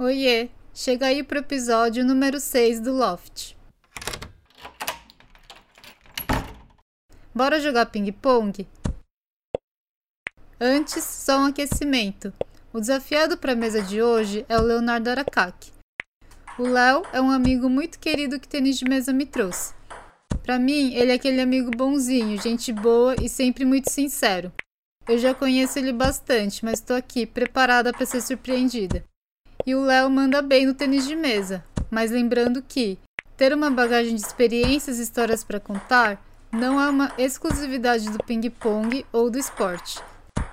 Oiê, chega aí pro episódio número 6 do Loft. Bora jogar ping-pong? Antes, só um aquecimento. O desafiado para a mesa de hoje é o Leonardo Aracaki. O Léo é um amigo muito querido que tênis de mesa me trouxe. Para mim, ele é aquele amigo bonzinho, gente boa e sempre muito sincero. Eu já conheço ele bastante, mas estou aqui preparada para ser surpreendida. E o Léo manda bem no tênis de mesa, mas lembrando que ter uma bagagem de experiências e histórias para contar não é uma exclusividade do ping-pong ou do esporte.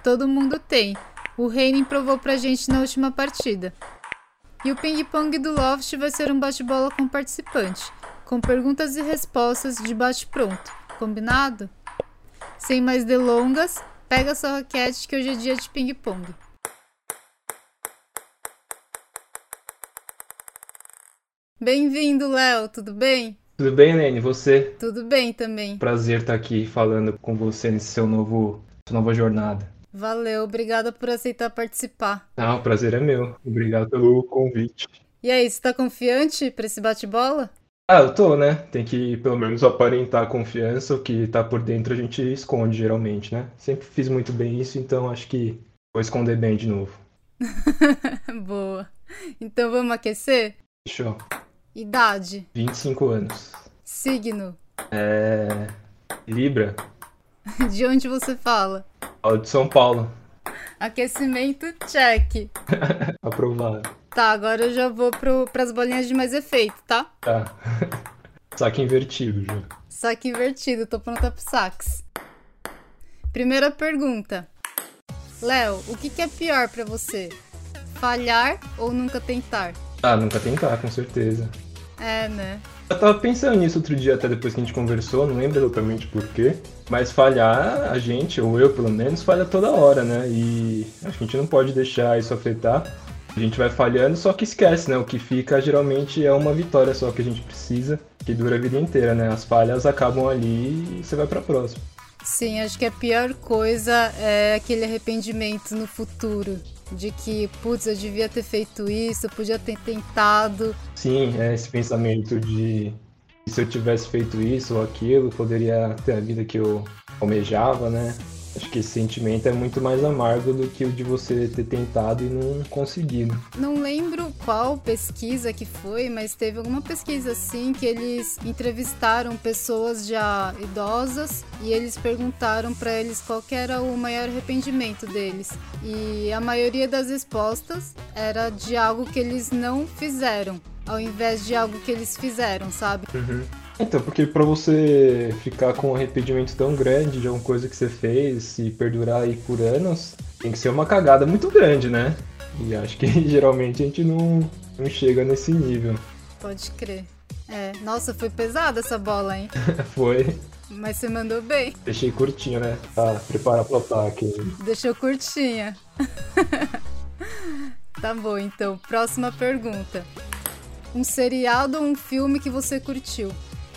Todo mundo tem. O Reine provou pra gente na última partida. E o ping-pong do Loft vai ser um bate-bola com participante, com perguntas e respostas de bate-pronto. Combinado? Sem mais delongas, pega sua raquete que hoje é dia de ping-pong. Bem-vindo, Léo, tudo bem? Tudo bem, Lene? Você? Tudo bem também. Prazer estar aqui falando com você nesse seu novo, sua nova jornada. Valeu, obrigada por aceitar participar. Ah, o prazer é meu. Obrigado pelo convite. E aí, você tá confiante para esse bate-bola? Ah, eu tô, né? Tem que pelo menos aparentar confiança, o que tá por dentro a gente esconde geralmente, né? Sempre fiz muito bem isso, então acho que vou esconder bem de novo. Boa. Então vamos aquecer? Fechou. Idade? 25 anos. Signo? É. Libra. De onde você fala? De São Paulo. Aquecimento, check. Aprovado. Tá, agora eu já vou pro, pras bolinhas de mais efeito, tá? Tá. Saque invertido já. Saque invertido, tô pronta pro sax. Primeira pergunta. Léo, o que, que é pior pra você? Falhar ou nunca tentar? Ah, nunca tentar, com certeza. É, né? Eu tava pensando nisso outro dia, até depois que a gente conversou, não lembro exatamente porquê. Mas falhar, a gente, ou eu pelo menos, falha toda hora, né? E acho que a gente não pode deixar isso afetar. A gente vai falhando, só que esquece, né? O que fica geralmente é uma vitória só que a gente precisa, que dura a vida inteira, né? As falhas acabam ali e você vai pra próxima. Sim, acho que a pior coisa é aquele arrependimento no futuro. De que, putz, eu devia ter feito isso, eu podia ter tentado. Sim, é esse pensamento de se eu tivesse feito isso ou aquilo, poderia ter a vida que eu almejava, né? Acho que esse sentimento é muito mais amargo do que o de você ter tentado e não conseguido. Não lembro qual pesquisa que foi, mas teve alguma pesquisa assim que eles entrevistaram pessoas já idosas e eles perguntaram para eles qual era o maior arrependimento deles. E a maioria das respostas era de algo que eles não fizeram, ao invés de algo que eles fizeram, sabe? Uhum. Então, porque para você ficar com um arrependimento tão grande de alguma coisa que você fez e perdurar aí por anos, tem que ser uma cagada muito grande, né? E acho que geralmente a gente não, não chega nesse nível. Pode crer. É, nossa, foi pesada essa bola, hein? foi. Mas você mandou bem. Deixei curtinha, né? Tá, prepara pro ataque. Deixou curtinha. tá bom, então. Próxima pergunta. Um seriado ou um filme que você curtiu?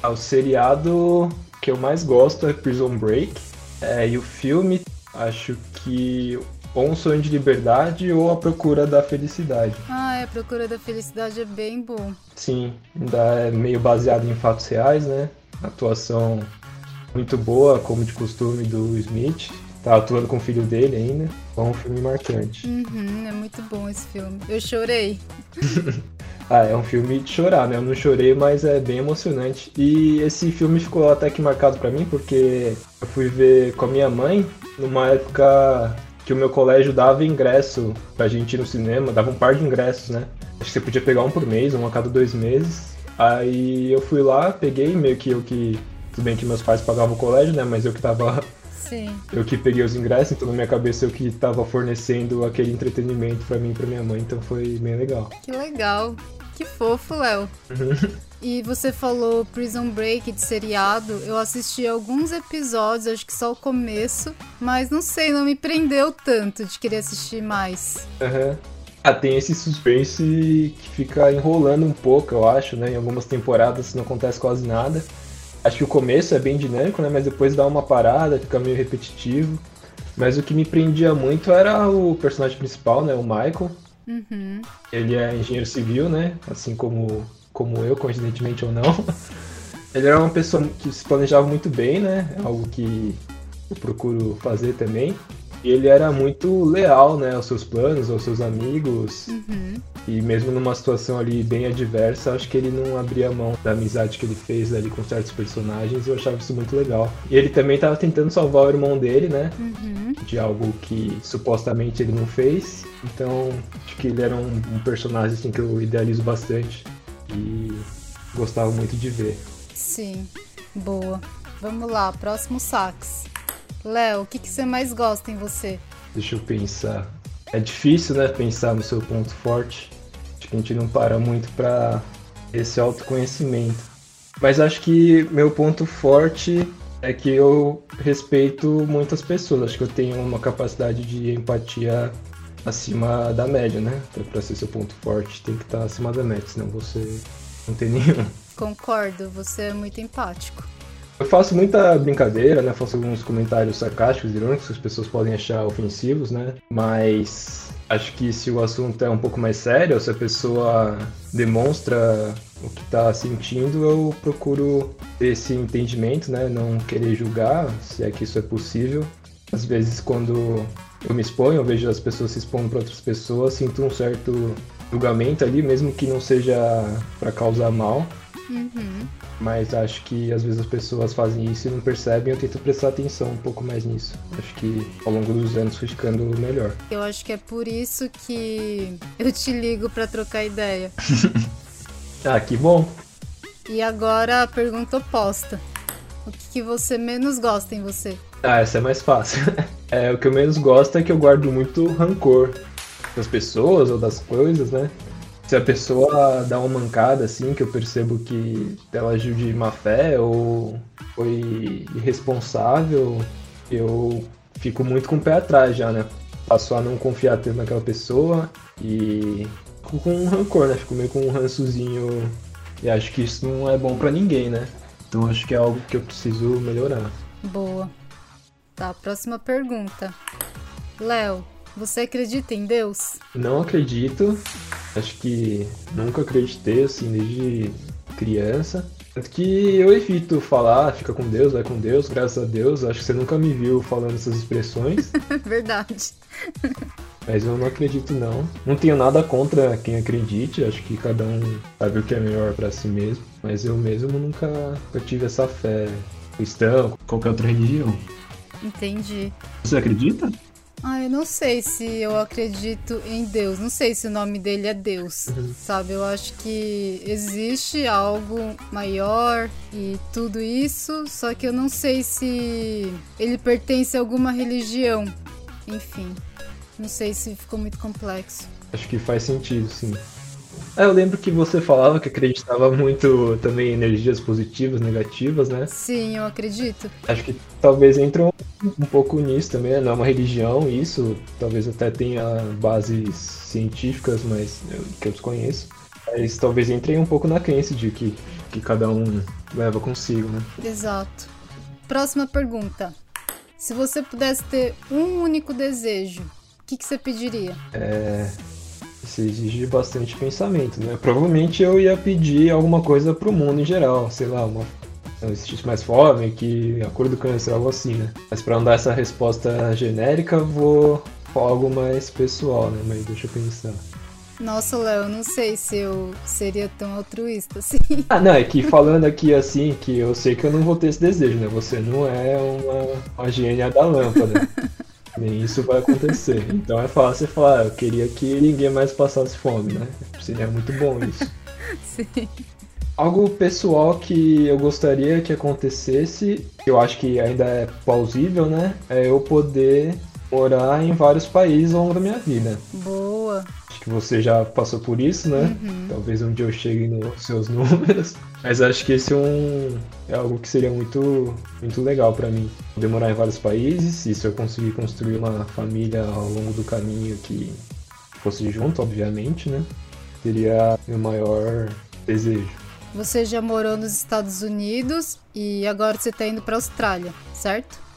Ah, o seriado que eu mais gosto é Prison Break. É, e o filme, acho que ou Um Sonho de Liberdade ou A Procura da Felicidade. Ah, é, A Procura da Felicidade é bem bom. Sim, ainda é meio baseado em fatos reais, né? Atuação muito boa, como de costume, do Smith. Tá atuando com o filho dele ainda. É um filme marcante. Uhum, é muito bom esse filme. Eu chorei. Ah, é um filme de chorar, né? Eu não chorei, mas é bem emocionante. E esse filme ficou até que marcado para mim, porque eu fui ver com a minha mãe numa época que o meu colégio dava ingresso pra gente ir no cinema, dava um par de ingressos, né? Acho que você podia pegar um por mês, um a cada dois meses. Aí eu fui lá, peguei, meio que eu que. Tudo bem que meus pais pagavam o colégio, né? Mas eu que tava Sim. Eu que peguei os ingressos, então na minha cabeça eu que estava fornecendo aquele entretenimento para mim e pra minha mãe, então foi bem legal. Que legal. Que fofo, Léo. E você falou Prison Break de seriado. Eu assisti alguns episódios, acho que só o começo, mas não sei, não me prendeu tanto de querer assistir mais. Uhum. Ah, tem esse suspense que fica enrolando um pouco, eu acho, né? Em algumas temporadas não acontece quase nada. Acho que o começo é bem dinâmico, né? Mas depois dá uma parada, fica meio repetitivo. Mas o que me prendia muito era o personagem principal, né? O Michael. Uhum. Ele é engenheiro civil, né? Assim como, como eu, coincidentemente ou não. Ele era uma pessoa que se planejava muito bem, né? É algo que eu procuro fazer também. E ele era muito leal, né, aos seus planos, aos seus amigos. Uhum. E mesmo numa situação ali bem adversa, acho que ele não abria mão da amizade que ele fez ali com certos personagens. E eu achava isso muito legal. E ele também estava tentando salvar o irmão dele, né? Uhum. De algo que supostamente ele não fez. Então, acho que ele era um, um personagem assim, que eu idealizo bastante. E gostava muito de ver. Sim, boa. Vamos lá, próximo sax. Léo, o que, que você mais gosta em você? Deixa eu pensar. É difícil, né, pensar no seu ponto forte. Acho que a gente não para muito para esse autoconhecimento. Mas acho que meu ponto forte é que eu respeito muitas pessoas. Acho que eu tenho uma capacidade de empatia acima da média, né? Para ser seu ponto forte, tem que estar acima da média, senão você não tem nenhum. Concordo, você é muito empático. Eu faço muita brincadeira, né? Faço alguns comentários sarcásticos, irônicos, que as pessoas podem achar ofensivos, né? Mas acho que se o assunto é um pouco mais sério, se a pessoa demonstra o que está sentindo, eu procuro esse entendimento, né? Não querer julgar, se é que isso é possível. Às vezes, quando eu me exponho, eu vejo as pessoas se expondo para outras pessoas, sinto um certo julgamento ali, mesmo que não seja para causar mal. Uhum. Mas acho que às vezes as pessoas fazem isso e não percebem. Eu tento prestar atenção um pouco mais nisso. Acho que ao longo dos anos foi ficando melhor. Eu acho que é por isso que eu te ligo para trocar ideia. ah, que bom. E agora a pergunta oposta. O que, que você menos gosta em você? Ah, essa é mais fácil. é, o que eu menos gosto é que eu guardo muito rancor das pessoas ou das coisas, né? Se a pessoa dá uma mancada assim, que eu percebo que ela agiu de má fé ou foi irresponsável, eu fico muito com o pé atrás já, né? Passo a não confiar tanto naquela pessoa e fico com um rancor, né? Fico meio com um rançozinho e acho que isso não é bom para ninguém, né? Então acho que é algo que eu preciso melhorar. Boa. Tá, próxima pergunta. Léo, você acredita em Deus? Não acredito. Acho que nunca acreditei, assim, desde criança. Tanto que eu evito falar, fica com Deus, vai com Deus, graças a Deus. Acho que você nunca me viu falando essas expressões. Verdade. Mas eu não acredito não. Não tenho nada contra quem acredite, acho que cada um sabe o que é melhor para si mesmo. Mas eu mesmo nunca, nunca tive essa fé cristã, qualquer outra religião. Entendi. Você acredita? Ah, eu não sei se eu acredito em Deus. Não sei se o nome dele é Deus, Uhum. sabe? Eu acho que existe algo maior e tudo isso, só que eu não sei se ele pertence a alguma religião. Enfim, não sei se ficou muito complexo. Acho que faz sentido, sim. É, eu lembro que você falava que acreditava muito também em energias positivas, negativas, né? Sim, eu acredito. Acho que talvez entre um, um pouco nisso também, né? não é uma religião isso, talvez até tenha bases científicas, mas eu, que eu desconheço. Mas talvez entre um pouco na crença de que, que cada um leva consigo, né? Exato. Próxima pergunta. Se você pudesse ter um único desejo, o que, que você pediria? É, isso exige bastante pensamento, né? Provavelmente eu ia pedir alguma coisa pro mundo em geral, sei lá, uma não existisse mais fome, que a cor do câncer, algo assim, né? Mas para não dar essa resposta genérica, vou algo mais pessoal, né? Mas deixa eu pensar. Nossa, Léo, não sei se eu seria tão altruísta assim. Ah, não, é que falando aqui assim, que eu sei que eu não vou ter esse desejo, né? Você não é uma, uma gênia da lâmpada. Nem isso vai acontecer. Então é fácil falar, ah, eu queria que ninguém mais passasse fome, né? Seria muito bom isso. Sim. Algo pessoal que eu gostaria que acontecesse, que eu acho que ainda é plausível, né? É eu poder morar em vários países ao longo da minha vida. Boa. Que você já passou por isso, né? Talvez um dia eu chegue nos seus números. Mas acho que esse é, um, é algo que seria muito, muito legal para mim. Poder morar em vários países e se eu conseguir construir uma família ao longo do caminho que fosse junto, obviamente, né? Seria meu maior desejo. Você já morou nos Estados Unidos e agora você tá indo pra Austrália, certo?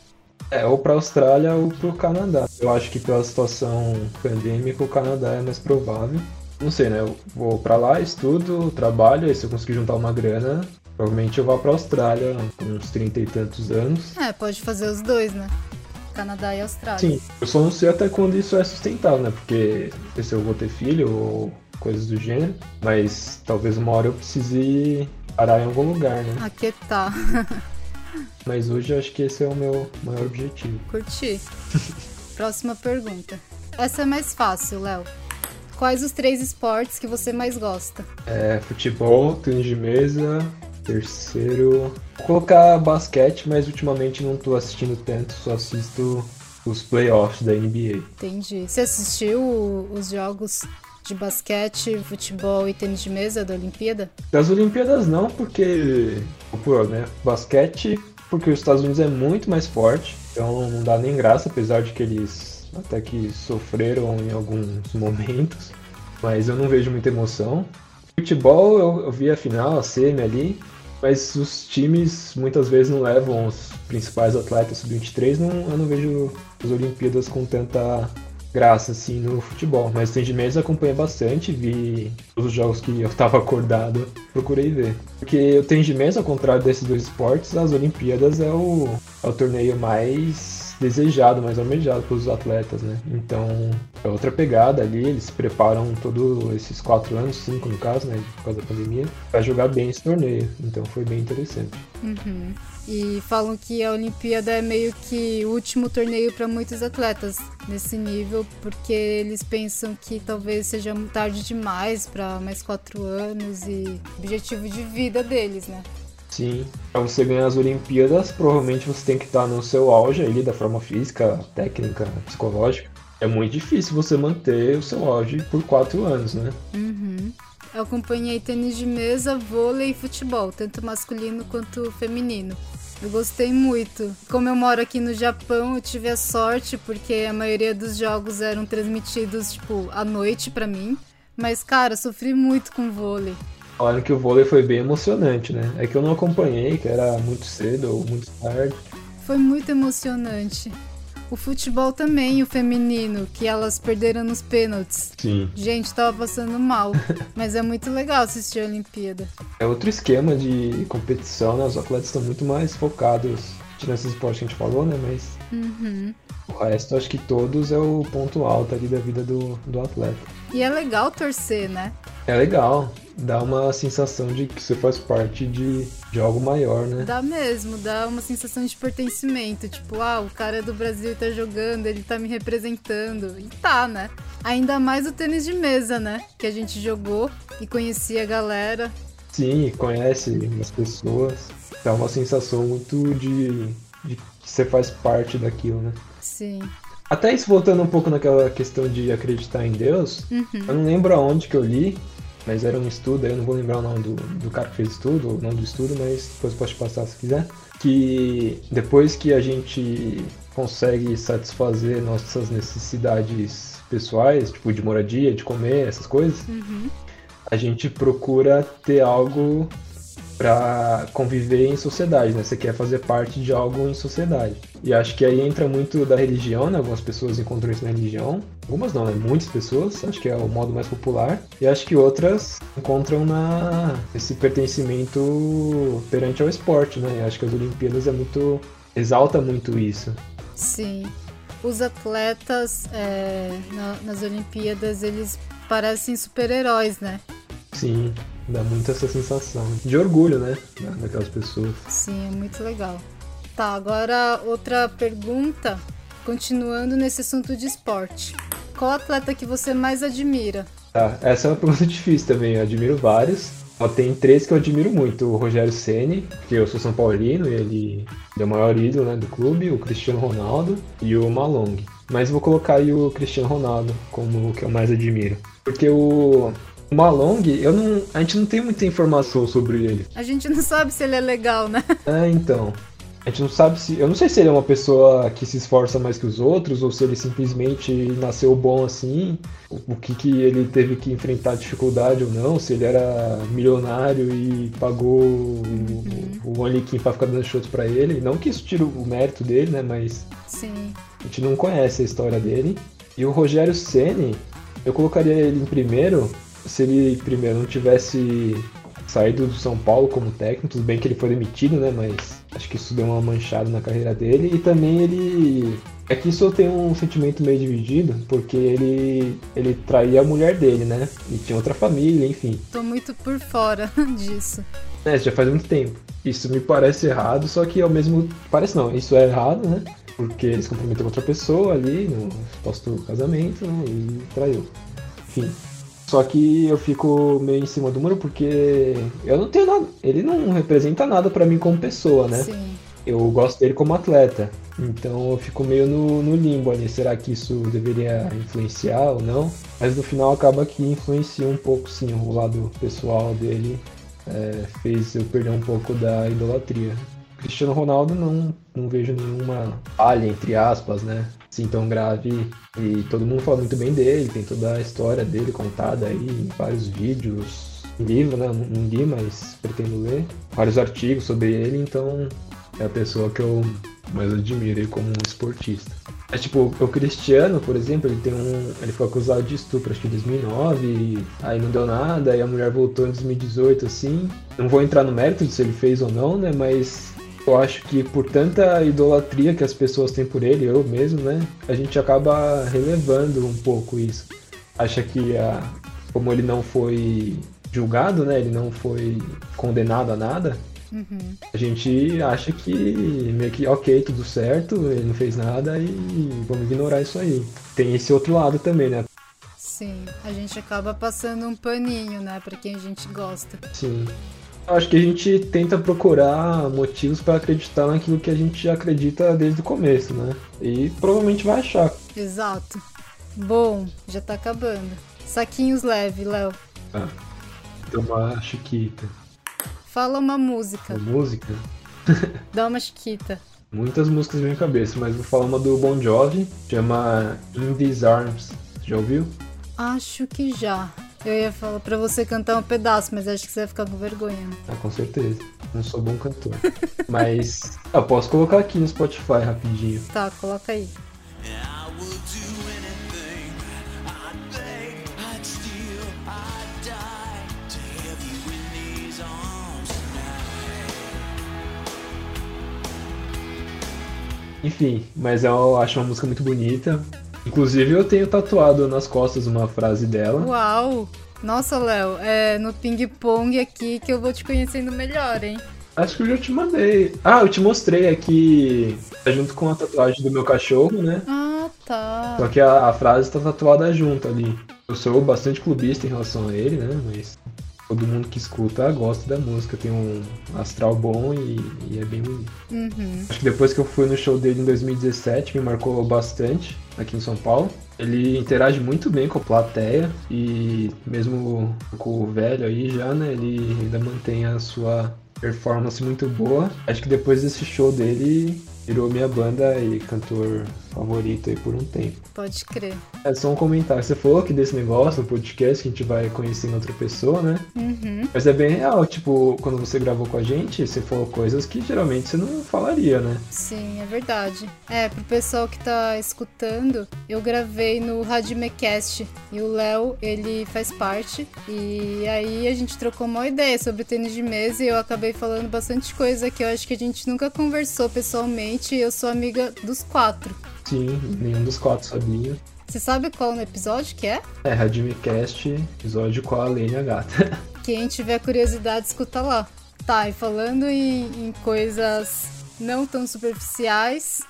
É, ou pra Austrália ou pro Canadá. Eu acho que pela situação pandêmica o Canadá é mais provável. Não sei, né? Eu vou pra lá, estudo, trabalho, aí se eu conseguir juntar uma grana, provavelmente eu vou pra Austrália com uns 30 e tantos anos. É, pode fazer os dois, né? Canadá e Austrália. Sim, eu só não sei até quando isso é sustentável, né? Porque não sei se eu vou ter filho ou coisas do gênero, mas talvez uma hora eu precise parar em algum lugar, né? Aquietar. Mas hoje eu acho que esse é o meu maior objetivo. Curti. Próxima pergunta. Essa é mais fácil, Léo. Quais os três esportes que você mais gosta? É futebol, tênis de mesa, terceiro. Vou colocar basquete, mas ultimamente não tô assistindo tanto, só assisto os playoffs da NBA. Entendi. Você assistiu os jogos de basquete, futebol e tênis de mesa da Olimpíada? Das Olimpíadas não, porque. Pô, né? Basquete, porque os Estados Unidos é muito mais forte, então não dá nem graça, apesar de que eles até que sofreram em alguns momentos, mas eu não vejo muita emoção. Futebol eu, eu vi a final, a semi ali, mas os times muitas vezes não levam os principais atletas sub-23, não, eu não vejo as Olimpíadas com tanta graça assim no futebol. Mas tem de mesa acompanha bastante, vi todos os jogos que eu estava acordado, procurei ver. Porque o tênis de mesa, ao contrário desses dois esportes, as Olimpíadas é o, é o torneio mais desejado, mais almejado pelos atletas, né? Então é outra pegada ali, eles se preparam todos esses quatro anos, cinco no caso, né? Por causa da pandemia, para jogar bem esse torneio. Então foi bem interessante. Uhum. E falam que a Olimpíada é meio que o último torneio para muitos atletas nesse nível, porque eles pensam que talvez seja tarde demais para mais quatro anos e objetivo de vida deles, né? Sim, para você ganhar as Olimpíadas, provavelmente você tem que estar no seu auge ali da forma física, técnica, psicológica. É muito difícil você manter o seu auge por quatro anos, né? Uhum. Eu acompanhei tênis de mesa, vôlei e futebol, tanto masculino quanto feminino. Eu gostei muito. Como eu moro aqui no Japão, eu tive a sorte porque a maioria dos jogos eram transmitidos tipo à noite para mim. Mas cara, sofri muito com vôlei. Falaram que o vôlei foi bem emocionante, né? É que eu não acompanhei, que era muito cedo ou muito tarde. Foi muito emocionante. O futebol também, o feminino, que elas perderam nos pênaltis. Sim. Gente, tava passando mal. mas é muito legal assistir a Olimpíada. É outro esquema de competição, né? Os atletas estão muito mais focados nesses esportes que a gente falou, né? Mas uhum. o resto, acho que todos é o ponto alto ali da vida do, do atleta. E é legal torcer, né? É legal dá uma sensação de que você faz parte de, de algo maior, né? Dá mesmo, dá uma sensação de pertencimento. Tipo, ah, o cara é do Brasil tá jogando, ele tá me representando. E tá, né? Ainda mais o tênis de mesa, né? Que a gente jogou e conhecia a galera. Sim, conhece as pessoas. Dá uma sensação muito de, de que você faz parte daquilo, né? Sim. Até isso voltando um pouco naquela questão de acreditar em Deus, uhum. eu não lembro aonde que eu li, mas era um estudo, eu não vou lembrar o nome do, do cara que fez o estudo, o nome do estudo, mas depois posso te passar se quiser. Que depois que a gente consegue satisfazer nossas necessidades pessoais, tipo de moradia, de comer, essas coisas, uhum. a gente procura ter algo para conviver em sociedade, né? Você quer fazer parte de algo em sociedade. E acho que aí entra muito da religião, né? Algumas pessoas encontram isso na religião. Algumas não, né? Muitas pessoas, acho que é o modo mais popular. E acho que outras encontram na esse pertencimento perante ao esporte, né? E acho que as Olimpíadas é muito exalta muito isso. Sim. Os atletas é, na, nas Olimpíadas, eles parecem super-heróis, né? Sim. Dá muito essa sensação de orgulho, né? Daquelas pessoas. Sim, é muito legal. Tá, agora outra pergunta, continuando nesse assunto de esporte. Qual atleta que você mais admira? Tá, essa é uma pergunta difícil também, eu admiro vários. Tem três que eu admiro muito, o Rogério Ceni, que eu sou São Paulino, e ele é o maior ídolo né, do clube, o Cristiano Ronaldo e o Malong. Mas vou colocar aí o Cristiano Ronaldo como o que eu mais admiro. Porque o, o Malong, eu não, a gente não tem muita informação sobre ele. A gente não sabe se ele é legal, né? É, então. A gente não sabe se. Eu não sei se ele é uma pessoa que se esforça mais que os outros, ou se ele simplesmente nasceu bom assim, o que, que ele teve que enfrentar dificuldade ou não, se ele era milionário e pagou uhum. o, o Only pra ficar dando chutes pra ele. Não que isso tire o mérito dele, né? Mas. Sim. A gente não conhece a história dele. E o Rogério Ceni, eu colocaria ele em primeiro se ele primeiro não tivesse saído do São Paulo como técnico, tudo bem que ele foi demitido, né? Mas acho que isso deu uma manchada na carreira dele. E também ele. É que isso eu tenho um sentimento meio dividido, porque ele, ele traía a mulher dele, né? E tinha outra família, enfim. Tô muito por fora disso. É, já faz muito tempo. Isso me parece errado, só que ao mesmo. Parece não, isso é errado, né? Porque ele se comprometeu com outra pessoa ali no suposto casamento, né? E traiu. Enfim. Só que eu fico meio em cima do muro porque eu não tenho nada. Ele não representa nada para mim como pessoa, né? Sim. Eu gosto dele como atleta. Então eu fico meio no, no, limbo ali. Será que isso deveria influenciar ou não? Mas no final acaba que influencia um pouco sim. O lado pessoal dele é, fez eu perder um pouco da idolatria. Cristiano Ronaldo não, não vejo nenhuma falha, entre aspas, né? Assim tão grave. E todo mundo fala muito bem dele, tem toda a história dele contada aí em vários vídeos, livro, né? Não li, mas pretendo ler. Vários artigos sobre ele, então é a pessoa que eu mais admiro como um esportista. É tipo, o Cristiano, por exemplo, ele tem um. Ele foi acusado de estupro acho que em 2009, e aí não deu nada, aí a mulher voltou em 2018, assim. Não vou entrar no mérito de se ele fez ou não, né? Mas eu acho que por tanta idolatria que as pessoas têm por ele, eu mesmo, né? A gente acaba relevando um pouco isso. Acha que a, como ele não foi julgado, né? Ele não foi condenado a nada. Uhum. A gente acha que meio que ok, tudo certo, ele não fez nada e vamos ignorar isso aí. Tem esse outro lado também, né? Sim, a gente acaba passando um paninho, né, para quem a gente gosta. Sim. Acho que a gente tenta procurar motivos para acreditar naquilo que a gente acredita desde o começo, né? E provavelmente vai achar. Exato. Bom, já tá acabando. Saquinhos leve, Léo. Ah, então uma chiquita. Fala uma música. Uma música? Dá uma chiquita. Muitas músicas na minha cabeça, mas vou falar uma do Bon Jovi, chama In These Arms. Já ouviu? Acho que já. Eu ia falar pra você cantar um pedaço, mas acho que você vai ficar com vergonha. Ah, com certeza. Não sou bom cantor. mas eu posso colocar aqui no Spotify rapidinho. Tá, coloca aí. Enfim, mas eu acho uma música muito bonita. Inclusive eu tenho tatuado nas costas uma frase dela. Uau! Nossa, Léo, é no ping-pong aqui que eu vou te conhecendo melhor, hein? Acho que eu já te mandei. Ah, eu te mostrei aqui junto com a tatuagem do meu cachorro, né? Ah, tá. Só que a, a frase está tatuada junto ali. Eu sou bastante clubista em relação a ele, né? Mas todo mundo que escuta gosta da música, tem um astral bom e, e é bem bonito. Uhum. Acho que depois que eu fui no show dele em 2017, me marcou bastante aqui em São Paulo. Ele interage muito bem com a plateia e mesmo com o velho aí já, né, ele ainda mantém a sua performance muito boa. Acho que depois desse show dele, virou minha banda e cantor favorito aí por um tempo. Pode crer. É só um comentário. Você falou que desse negócio, no podcast, que a gente vai conhecendo outra pessoa, né? Uhum. Mas é bem real, tipo, quando você gravou com a gente, você falou coisas que geralmente você não falaria, né? Sim, é verdade. É, pro pessoal que tá escutando, eu gravei no Radimecast e o Léo, ele faz parte. E aí a gente trocou uma ideia sobre tênis de mesa e eu acabei falando bastante coisa que eu acho que a gente nunca conversou pessoalmente e eu sou amiga dos quatro. Sim, nenhum dos quatro sabia. Você sabe qual episódio que é? É, Radimicast, episódio com a Lene a gata. Quem tiver curiosidade, escuta lá. Tá, e falando em, em coisas não tão superficiais,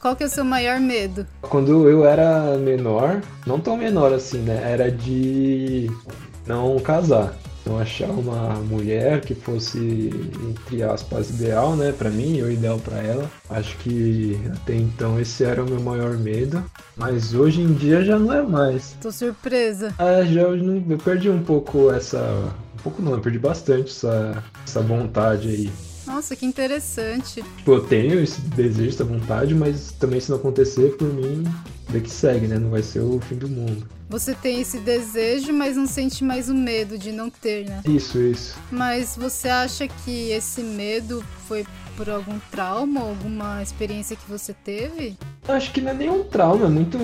qual que é o seu maior medo? Quando eu era menor, não tão menor assim, né? Era de não casar. Não achar uma mulher que fosse, entre aspas, ideal, né, para mim, ou ideal para ela. Acho que até então esse era o meu maior medo, mas hoje em dia já não é mais. Tô surpresa. Ah, já eu, eu perdi um pouco essa, um pouco não, eu perdi bastante essa, essa vontade aí. Nossa, que interessante. Tipo, eu tenho esse desejo, essa vontade, mas também se não acontecer, por mim, vê que segue, né? Não vai ser o fim do mundo. Você tem esse desejo, mas não sente mais o medo de não ter, né? Isso, isso. Mas você acha que esse medo foi por algum trauma, alguma experiência que você teve? Acho que não é nenhum trauma, é muito.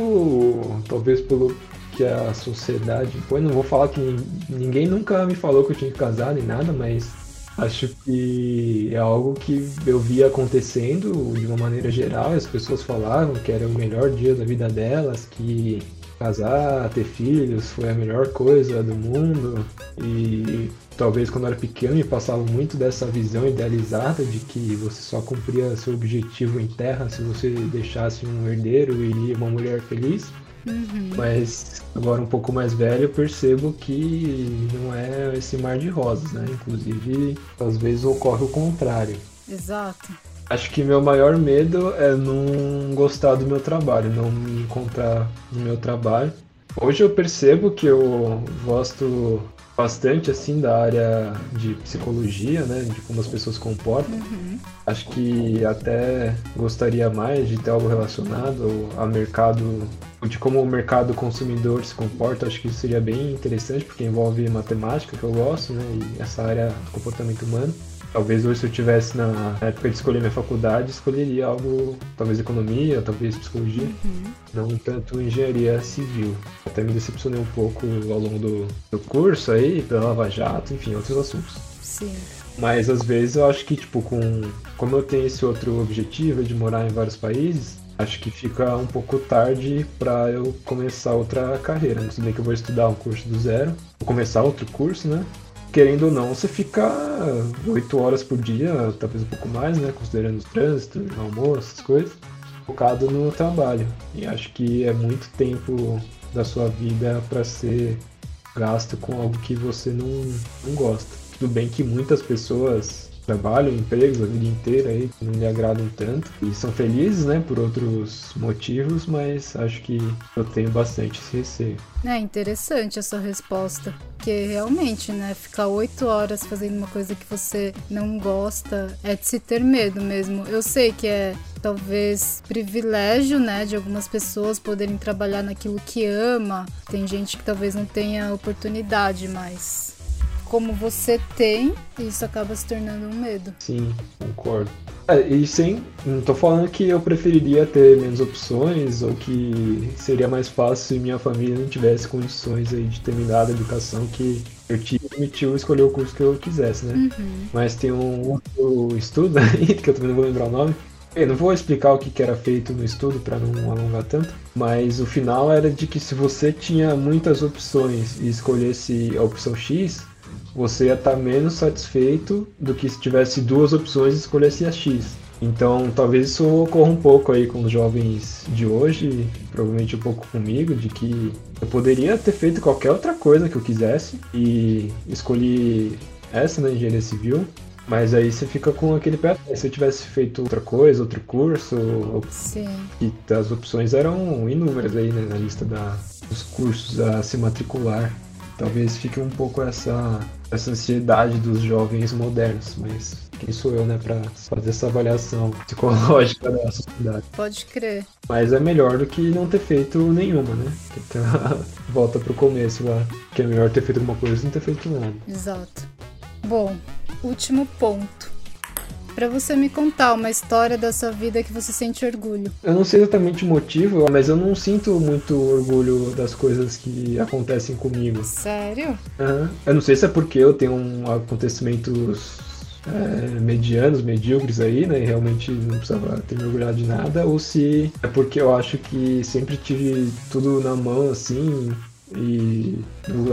Talvez pelo que a sociedade. Pô, não vou falar que ninguém nunca me falou que eu tinha que casar nem nada, mas acho que é algo que eu via acontecendo de uma maneira geral. As pessoas falavam que era o melhor dia da vida delas, que casar, ter filhos foi a melhor coisa do mundo. E talvez quando eu era pequeno me passava muito dessa visão idealizada de que você só cumpria seu objetivo em terra se você deixasse um herdeiro e uma mulher feliz. Uhum. Mas agora um pouco mais velho eu percebo que não é esse mar de rosas, né? Inclusive, às vezes ocorre o contrário. Exato. Acho que meu maior medo é não gostar do meu trabalho, não me encontrar no meu trabalho. Hoje eu percebo que eu gosto bastante assim da área de psicologia, né, de como as pessoas se comportam. Uhum. Acho que até gostaria mais de ter algo relacionado ao mercado, de como o mercado consumidor se comporta. Acho que isso seria bem interessante porque envolve matemática que eu gosto, né, e essa área do comportamento humano. Talvez hoje, se eu tivesse na época de escolher minha faculdade, escolheria algo, talvez economia, talvez psicologia, uhum. não tanto engenharia civil. Até me decepcionei um pouco ao longo do, do curso aí, pela Lava Jato, enfim, outros assuntos. Sim. Mas às vezes eu acho que, tipo, com, como eu tenho esse outro objetivo de morar em vários países, acho que fica um pouco tarde para eu começar outra carreira. Não sei bem que eu vou estudar um curso do zero, vou começar outro curso, né? Querendo ou não, você fica oito horas por dia, talvez um pouco mais, né? Considerando o trânsito, o almoço, essas coisas, focado no trabalho. E acho que é muito tempo da sua vida para ser gasto com algo que você não, não gosta. Tudo bem que muitas pessoas trabalham, empregos a vida inteira aí que não lhe agradam tanto e são felizes, né, por outros motivos, mas acho que eu tenho bastante esse receio. É interessante essa resposta, porque realmente, né, ficar oito horas fazendo uma coisa que você não gosta é de se ter medo mesmo. Eu sei que é talvez privilégio, né, de algumas pessoas poderem trabalhar naquilo que ama. Tem gente que talvez não tenha oportunidade, mas como você tem, isso acaba se tornando um medo. Sim, concordo. É, e sim, não tô falando que eu preferiria ter menos opções ou que seria mais fácil se minha família não tivesse condições aí de terminar a educação que eu tive permitiu escolher o curso que eu quisesse, né? Uhum. Mas tem um outro estudo aí, que eu também não vou lembrar o nome, eu não vou explicar o que era feito no estudo para não alongar tanto, mas o final era de que se você tinha muitas opções e escolhesse a opção X, você ia estar tá menos satisfeito do que se tivesse duas opções e escolhesse a X. Então, talvez isso ocorra um pouco aí com os jovens de hoje, provavelmente um pouco comigo, de que eu poderia ter feito qualquer outra coisa que eu quisesse e escolhi essa na engenharia civil, mas aí você fica com aquele pé. Se eu tivesse feito outra coisa, outro curso, Sim. e as opções eram inúmeras aí né, na lista da, dos cursos a se matricular. Talvez fique um pouco essa, essa ansiedade dos jovens modernos, mas quem sou eu, né, para fazer essa avaliação psicológica da sociedade. Pode crer. Mas é melhor do que não ter feito nenhuma, né? Então, volta pro começo lá, que é melhor ter feito alguma coisa do que não ter feito nada. Exato. Bom, último ponto para você me contar uma história da sua vida que você sente orgulho. Eu não sei exatamente o motivo, mas eu não sinto muito orgulho das coisas que acontecem comigo. Sério? Uhum. Eu não sei se é porque eu tenho um acontecimentos é, medianos, medíocres aí, né? E realmente não precisava ter me orgulhado de nada, ou se é porque eu acho que sempre tive tudo na mão, assim, e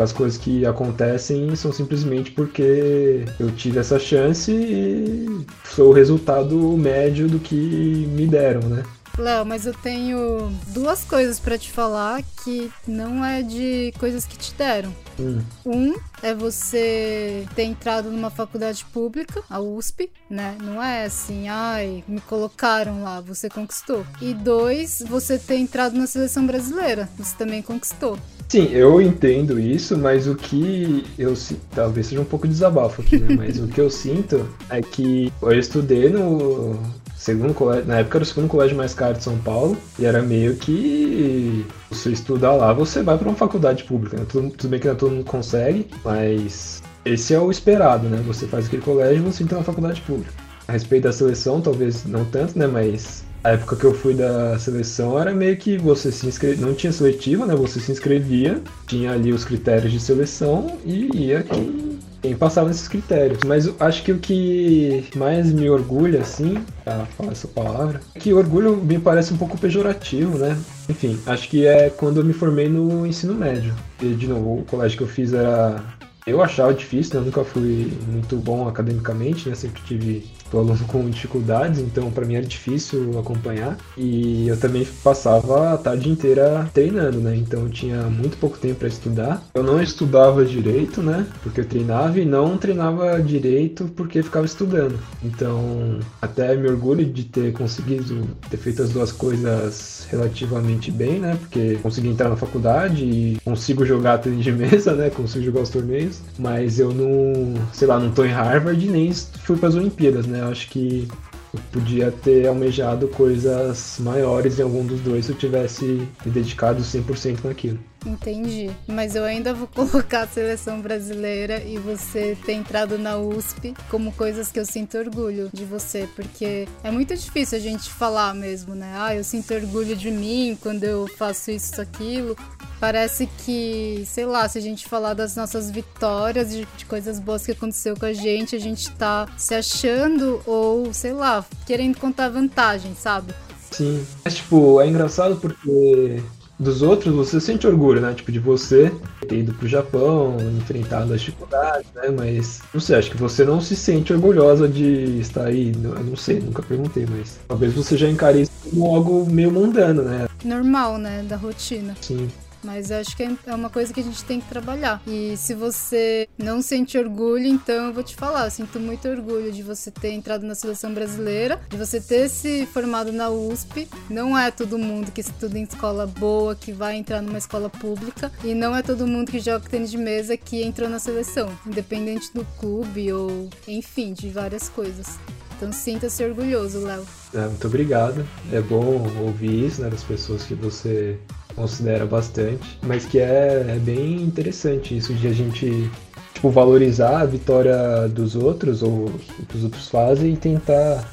as coisas que acontecem são simplesmente porque eu tive essa chance e sou o resultado médio do que me deram, né? Léo, mas eu tenho duas coisas para te falar que não é de coisas que te deram. Hum. Um é você ter entrado numa faculdade pública, a USP, né? Não é assim, ai, me colocaram lá, você conquistou. E dois, você ter entrado na seleção brasileira, você também conquistou. Sim, eu entendo isso, mas o que eu talvez seja um pouco desabafo aqui, né? Mas o que eu sinto é que eu estudei no segundo colégio, na época era o segundo colégio mais caro de São Paulo, e era meio que você estudar lá, você vai para uma faculdade pública, né? tudo, tudo bem que não todo mundo consegue, mas esse é o esperado, né? Você faz aquele colégio e você entra na faculdade pública. A respeito da seleção, talvez não tanto, né? Mas a época que eu fui da seleção era meio que você se inscrevia, não tinha seletiva, né? Você se inscrevia, tinha ali os critérios de seleção e ia quem, quem passava nesses critérios. Mas acho que o que mais me orgulha, assim, pra falar essa palavra, é que orgulho me parece um pouco pejorativo, né? Enfim, acho que é quando eu me formei no ensino médio. E, de novo, o colégio que eu fiz era eu achava difícil, né? eu nunca fui muito bom academicamente, né? Sempre tive o aluno com dificuldades, então para mim era difícil acompanhar. E eu também passava a tarde inteira treinando, né? Então eu tinha muito pouco tempo para estudar. Eu não estudava direito, né? Porque eu treinava e não treinava direito porque ficava estudando. Então, até me orgulho de ter conseguido ter feito as duas coisas relativamente bem, né? Porque consegui entrar na faculdade e consigo jogar tênis de mesa, né? Consigo jogar os torneios, mas eu não, sei lá, não tô em Harvard nem fui para as Olimpíadas, né? Eu acho que eu podia ter almejado coisas maiores em algum dos dois se eu tivesse me dedicado 100% naquilo. Entendi. Mas eu ainda vou colocar a seleção brasileira e você ter entrado na USP como coisas que eu sinto orgulho de você, porque é muito difícil a gente falar mesmo, né? Ah, eu sinto orgulho de mim quando eu faço isso, aquilo. Parece que, sei lá, se a gente falar das nossas vitórias, de, de coisas boas que aconteceu com a gente, a gente tá se achando ou, sei lá, querendo contar vantagem, sabe? Sim. Mas, tipo, é engraçado porque dos outros, você sente orgulho, né? Tipo, de você ter ido pro Japão, enfrentado as dificuldades, né? Mas, não sei, acho que você não se sente orgulhosa de estar aí. Eu não sei, nunca perguntei, mas talvez você já encare isso como algo meio mundano, né? Normal, né? Da rotina. Sim. Mas acho que é, é uma coisa que a gente tem que trabalhar. E se você não sente orgulho, então eu vou te falar, eu sinto muito orgulho de você ter entrado na seleção brasileira, de você ter se formado na USP. Não é todo mundo que estuda em escola boa que vai entrar numa escola pública e não é todo mundo que joga tênis de mesa que entrou na seleção, independente do clube ou enfim, de várias coisas. Então sinta-se orgulhoso, Léo. É, muito obrigado. É bom ouvir isso né, das pessoas que você considera bastante, mas que é, é bem interessante isso de a gente tipo, valorizar a vitória dos outros ou o que os outros fazem e tentar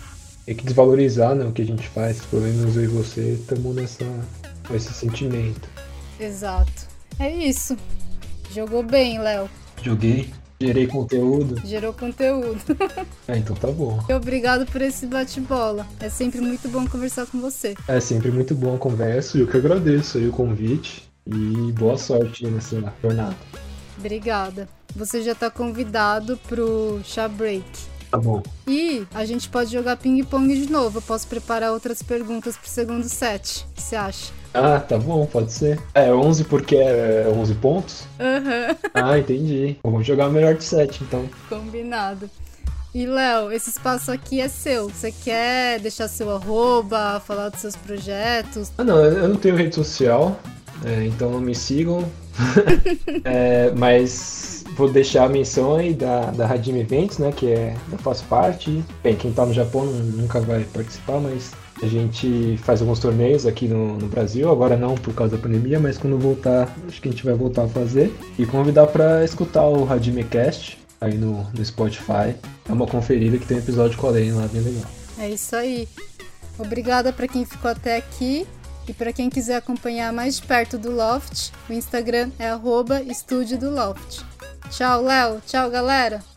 é que desvalorizar né, o que a gente faz. Pelo menos eu e você estamos nessa, esse sentimento. Exato. É isso. Jogou bem, Léo. Joguei. Gerei conteúdo. Gerou conteúdo. é, então tá bom. Obrigado por esse bate-bola. É sempre muito bom conversar com você. É sempre muito bom a conversa e eu que agradeço aí o convite e boa sorte nessa jornada. Obrigada. Você já tá convidado pro chá break. Tá bom. E a gente pode jogar ping-pong de novo. Eu posso preparar outras perguntas pro segundo set. O que você acha? Ah, tá bom, pode ser. É 11 porque é 11 pontos? Aham. Uhum. Ah, entendi. Vamos jogar melhor de 7 então. Combinado. E Léo, esse espaço aqui é seu. Você quer deixar seu arroba, falar dos seus projetos? Ah, não, eu não tenho rede social, é, então não me sigam. é, mas vou deixar a menção aí da, da Hajime Eventos, né? Que é, eu faço parte. Bem, quem tá no Japão nunca vai participar, mas a gente faz alguns torneios aqui no, no, Brasil, agora não por causa da pandemia, mas quando voltar, acho que a gente vai voltar a fazer. E convidar para escutar o Hadime Cast aí no, no Spotify. É uma conferida que tem episódio com a Lane lá, bem legal. É isso aí. Obrigada para quem ficou até aqui. E para quem quiser acompanhar mais de perto do Loft, o Instagram é arroba estúdio do Loft. Tchau, Léo. Tchau, galera.